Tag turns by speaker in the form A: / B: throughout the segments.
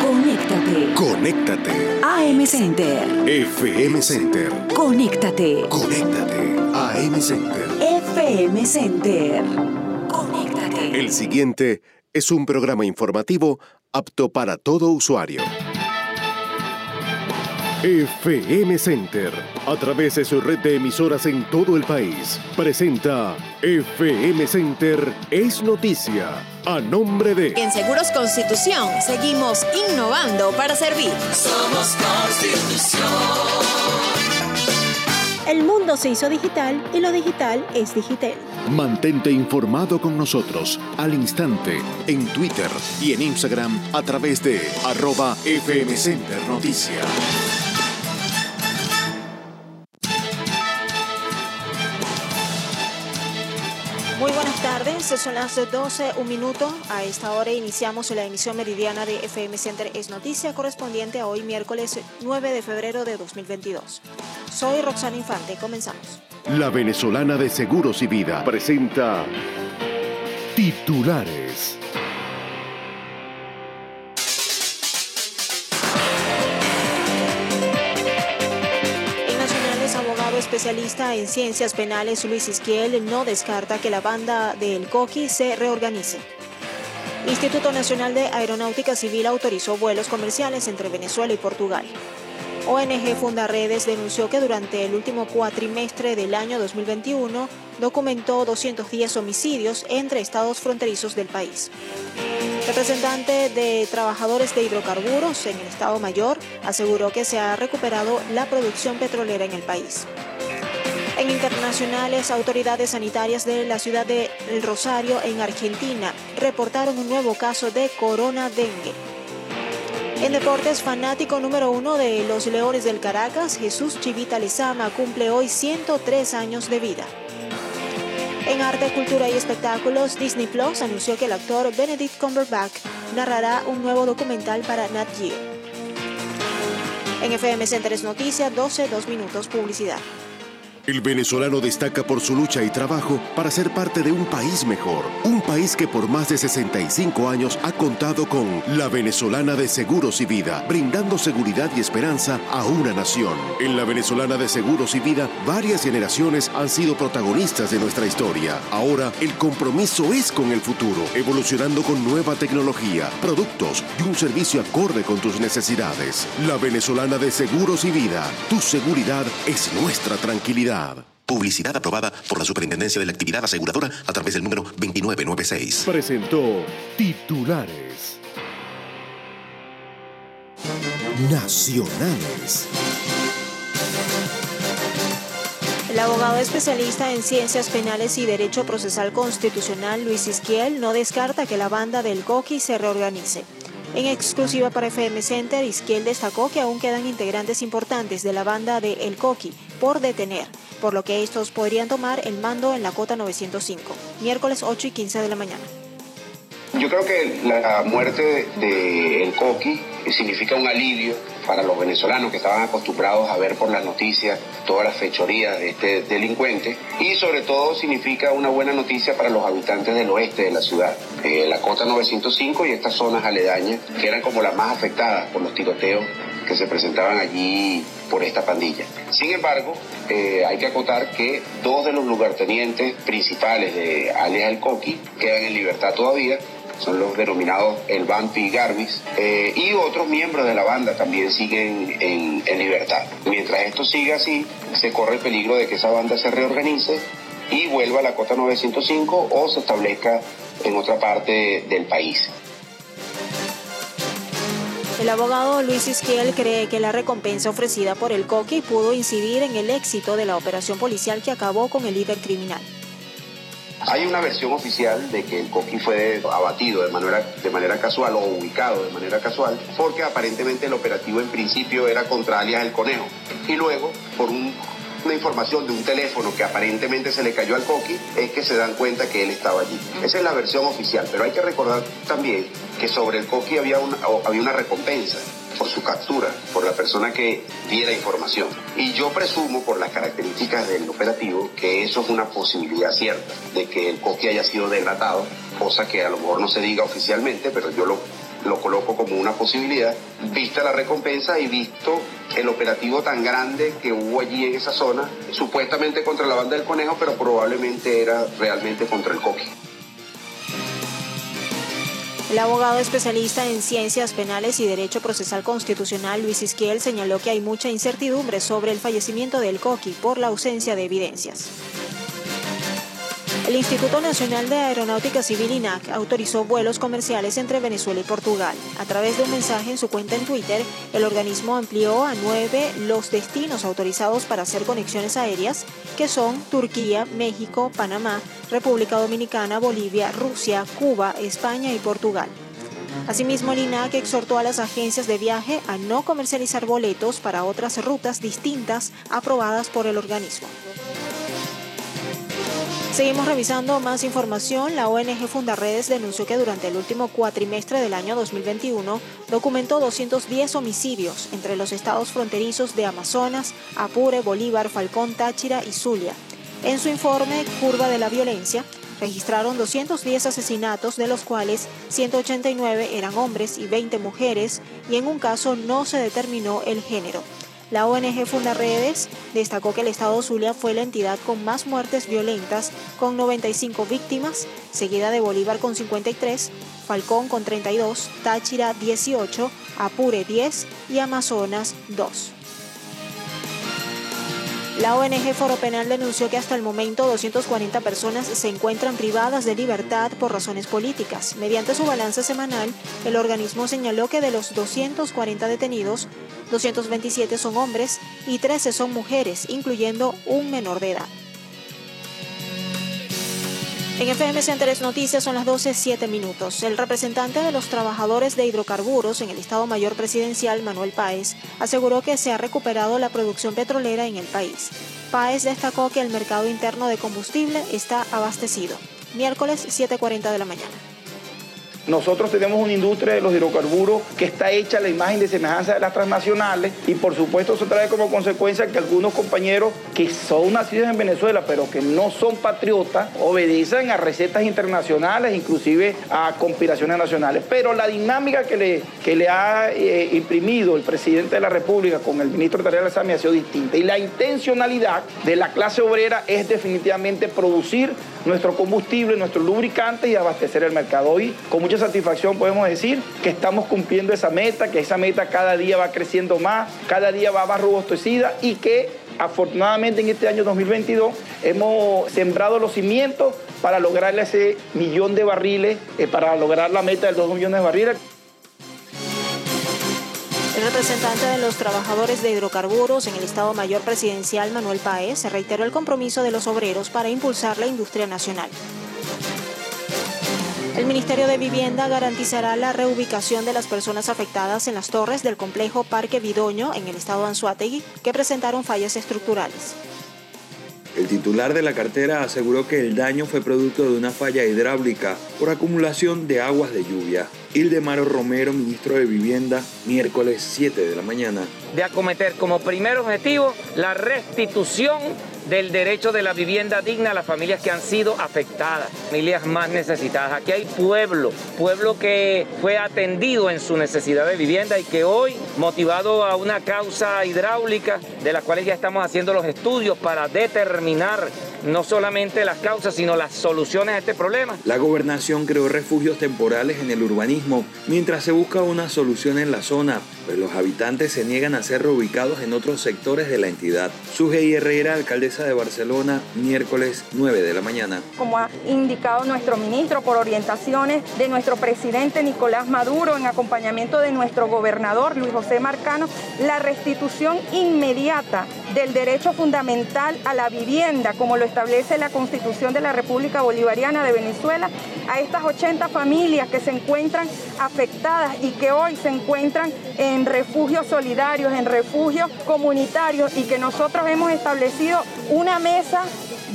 A: Conéctate.
B: Conéctate.
A: AM Center.
B: FM Center.
A: Conéctate.
B: Conéctate. AM Center.
A: FM Center. Conéctate.
B: El siguiente es un programa informativo apto para todo usuario. FM Center, a través de su red de emisoras en todo el país, presenta FM Center es noticia, a nombre de...
C: En Seguros Constitución seguimos innovando para servir.
D: Somos Constitución.
E: El mundo se hizo digital y lo digital es digital.
B: Mantente informado con nosotros al instante en Twitter y en Instagram a través de arroba FM Center Noticia.
E: Son las 12, un minuto. A esta hora iniciamos la emisión meridiana de FM Center Es Noticia correspondiente a hoy miércoles 9 de febrero de 2022. Soy Roxana Infante, comenzamos.
B: La venezolana de Seguros y Vida presenta titulares.
E: Especialista en ciencias penales Luis Isquiel no descarta que la banda del Coqui se reorganice. Instituto Nacional de Aeronáutica Civil autorizó vuelos comerciales entre Venezuela y Portugal. ONG Fundaredes denunció que durante el último cuatrimestre del año 2021 documentó 210 homicidios entre estados fronterizos del país. Representante de trabajadores de hidrocarburos en el Estado Mayor aseguró que se ha recuperado la producción petrolera en el país. En internacionales, autoridades sanitarias de la ciudad de Rosario, en Argentina, reportaron un nuevo caso de corona dengue. En deportes, fanático número uno de los Leones del Caracas, Jesús Chivita Lezama cumple hoy 103 años de vida. En arte, cultura y espectáculos, Disney Plus anunció que el actor Benedict Cumberbatch narrará un nuevo documental para Nat Geo. En FM Centers Noticias, 12, 2 minutos publicidad.
B: El venezolano destaca por su lucha y trabajo para ser parte de un país mejor. Un país que por más de 65 años ha contado con la venezolana de Seguros y Vida, brindando seguridad y esperanza a una nación. En la venezolana de Seguros y Vida, varias generaciones han sido protagonistas de nuestra historia. Ahora, el compromiso es con el futuro, evolucionando con nueva tecnología, productos y un servicio acorde con tus necesidades. La venezolana de Seguros y Vida, tu seguridad es nuestra tranquilidad.
F: Publicidad aprobada por la Superintendencia de la Actividad Aseguradora a través del número 2996.
B: Presentó titulares nacionales.
E: El abogado especialista en ciencias penales y derecho procesal constitucional Luis Isquiel no descarta que la banda del Coqui se reorganice. En exclusiva para FM Center, Isquiel destacó que aún quedan integrantes importantes de la banda de El Coqui por detener, por lo que estos podrían tomar el mando en la cota 905, miércoles 8 y 15 de la mañana.
G: Yo creo que la muerte de El Coqui significa un alivio para los venezolanos que estaban acostumbrados a ver por las noticias todas las fechorías de este delincuente y sobre todo significa una buena noticia para los habitantes del oeste de la ciudad, eh, la cota 905 y estas zonas aledañas que eran como las más afectadas por los tiroteos que se presentaban allí por esta pandilla. Sin embargo, eh, hay que acotar que dos de los lugartenientes principales de alias El Coqui quedan en libertad todavía son los denominados el Vampi y Garbis, eh, y otros miembros de la banda también siguen en, en, libertad. Mientras esto siga así, se corre el peligro de que esa banda se reorganice y vuelva a la cota 905 o se establezca en otra parte del país.
E: El abogado Luis Isquiel cree que la recompensa ofrecida por el Coqui pudo incidir en el éxito de la operación policial que acabó con el líder criminal.
G: Hay una versión oficial de que el Coqui fue abatido de manera, casual o ubicado de manera casual porque aparentemente el operativo en principio era contra alias el conejo y luego por un, una información de un teléfono que aparentemente se le cayó al Coqui es que se dan cuenta que él estaba allí. Esa es la versión oficial, pero hay que recordar también que sobre el Coqui había una, había una recompensa por su captura, por la persona que diera información. Y yo presumo, por las características del operativo, que eso es una posibilidad cierta, de que el coque haya sido delatado, cosa que a lo mejor no se diga oficialmente, pero yo lo, lo coloco como una posibilidad, vista la recompensa y visto el operativo tan grande que hubo allí en esa zona, supuestamente contra la banda del conejo, pero probablemente era realmente contra el coque.
E: El abogado especialista en ciencias penales y derecho procesal constitucional Luis Isquiel señaló que hay mucha incertidumbre sobre el fallecimiento del Coqui por la ausencia de evidencias. El Instituto Nacional de Aeronáutica Civil INAC autorizó vuelos comerciales entre Venezuela y Portugal. A través de un mensaje en su cuenta en Twitter, el organismo amplió a nueve los destinos autorizados para hacer conexiones aéreas, que son Turquía, México, Panamá, República Dominicana, Bolivia, Rusia, Cuba, España y Portugal. Asimismo, el INAC exhortó a las agencias de viaje a no comercializar boletos para otras rutas distintas aprobadas por el organismo. Seguimos revisando más información. La ONG Fundarredes denunció que durante el último cuatrimestre del año 2021 documentó 210 homicidios entre los estados fronterizos de Amazonas, Apure, Bolívar, Falcón, Táchira y Zulia. En su informe Curva de la Violencia, registraron 210 asesinatos, de los cuales 189 eran hombres y 20 mujeres, y en un caso no se determinó el género. La ONG Fundaredes destacó que el estado Zulia fue la entidad con más muertes violentas, con 95 víctimas, seguida de Bolívar con 53, Falcón con 32, Táchira 18, Apure 10 y Amazonas 2. La ONG Foro Penal denunció que hasta el momento 240 personas se encuentran privadas de libertad por razones políticas. Mediante su balance semanal, el organismo señaló que de los 240 detenidos, 227 son hombres y 13 son mujeres, incluyendo un menor de edad. En FM Centeres Noticias son las 12.07 minutos. El representante de los trabajadores de hidrocarburos en el Estado Mayor Presidencial, Manuel Páez, aseguró que se ha recuperado la producción petrolera en el país. Páez destacó que el mercado interno de combustible está abastecido. Miércoles 7.40 de la mañana.
H: Nosotros tenemos una industria de los hidrocarburos que está hecha a la imagen de semejanza de las transnacionales y por supuesto eso trae como consecuencia que algunos compañeros que son nacidos en Venezuela pero que no son patriotas obedecen a recetas internacionales, inclusive a conspiraciones nacionales. Pero la dinámica que le, que le ha eh, imprimido el presidente de la República con el ministro de Tarea Sami ha sido distinta y la intencionalidad de la clase obrera es definitivamente producir nuestro combustible, nuestro lubricante y abastecer el mercado. Hoy con mucha satisfacción podemos decir que estamos cumpliendo esa meta, que esa meta cada día va creciendo más, cada día va más robustecida y que afortunadamente en este año 2022 hemos sembrado los cimientos para lograr ese millón de barriles, eh, para lograr la meta de 2 millones de barriles.
E: El representante de los trabajadores de hidrocarburos en el Estado Mayor Presidencial, Manuel Paez, reiteró el compromiso de los obreros para impulsar la industria nacional. El Ministerio de Vivienda garantizará la reubicación de las personas afectadas en las torres del complejo Parque Vidoño en el estado de Anzuategui que presentaron fallas estructurales.
I: El titular de la cartera aseguró que el daño fue producto de una falla hidráulica por acumulación de aguas de lluvia. Ildemaro Romero, ministro de Vivienda, miércoles 7 de la mañana.
J: De acometer como primer objetivo la restitución del derecho de la vivienda digna a las familias que han sido afectadas, familias más necesitadas. Aquí hay pueblo, pueblo que fue atendido en su necesidad de vivienda y que hoy, motivado a una causa hidráulica, de la cual ya estamos haciendo los estudios para determinar no solamente las causas, sino las soluciones a este problema.
I: La gobernación creó refugios temporales en el urbanismo mientras se busca una solución en la zona, pues los habitantes se niegan a ser reubicados en otros sectores de la entidad. Sujei Herrera, alcaldesa de Barcelona, miércoles 9 de la mañana.
K: Como ha indicado nuestro ministro por orientaciones de nuestro presidente Nicolás Maduro en acompañamiento de nuestro gobernador Luis José Marcano, la restitución inmediata del derecho fundamental a la vivienda, como lo establece la Constitución de la República Bolivariana de Venezuela, a estas 80 familias que se encuentran afectadas y que hoy se encuentran en refugios solidarios, en refugios comunitarios y que nosotros hemos establecido una mesa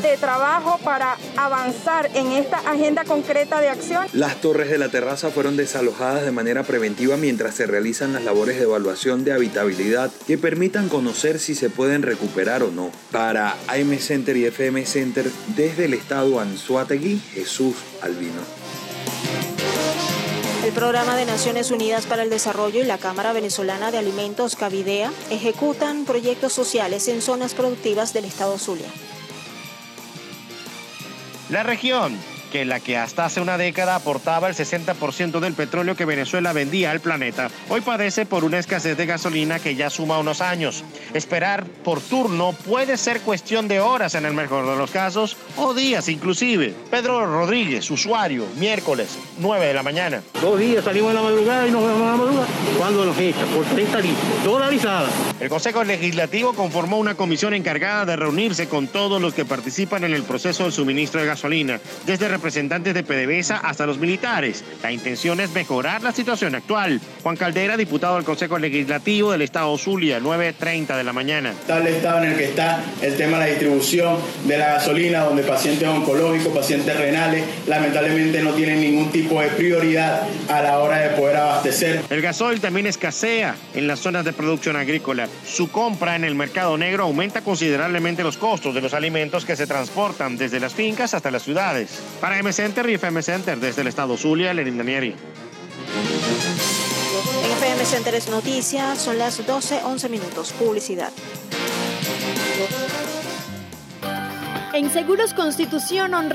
K: de trabajo para avanzar en esta agenda concreta de acción.
I: Las torres de la terraza fueron desalojadas de manera preventiva mientras se realizan las labores de evaluación de habitabilidad que permitan conocer si se pueden recuperar o no. Para AM Center y FM Center, desde el estado Anzuategui, Jesús Albino.
E: El Programa de Naciones Unidas para el Desarrollo y la Cámara Venezolana de Alimentos Cavidea ejecutan proyectos sociales en zonas productivas del estado Zulia.
L: La región que la que hasta hace una década aportaba el 60% del petróleo que Venezuela vendía al planeta, hoy padece por una escasez de gasolina que ya suma unos años. Esperar por turno puede ser cuestión de horas en el mejor de los casos o días inclusive. Pedro Rodríguez, usuario, miércoles, 9 de la mañana.
M: Dos días salimos en la madrugada y nos vemos en la madrugada. ¿Cuándo nos echan? Por 30 litros, dolarizada.
L: El Consejo Legislativo conformó una comisión encargada de reunirse con todos los que participan en el proceso de suministro de gasolina, desde representantes de PDVSA hasta los militares. La intención es mejorar la situación actual. Juan Caldera, diputado del Consejo Legislativo del Estado Zulia, 9.30 de la mañana.
N: Tal estado en el que está el tema de la distribución de la gasolina, donde pacientes oncológicos, pacientes renales, lamentablemente no tienen ningún tipo de prioridad a la hora de poder abastecer.
L: El gasoil también escasea en las zonas de producción agrícola. Su compra en el mercado negro aumenta considerablemente los costos de los alimentos que se transportan desde las fincas hasta las ciudades. Para M Center y FM Center desde el estado Zulia, Lenin Danieri.
E: En FM Center es noticia, son las 12, 11 minutos. Publicidad.
O: En Seguros Constitución honramos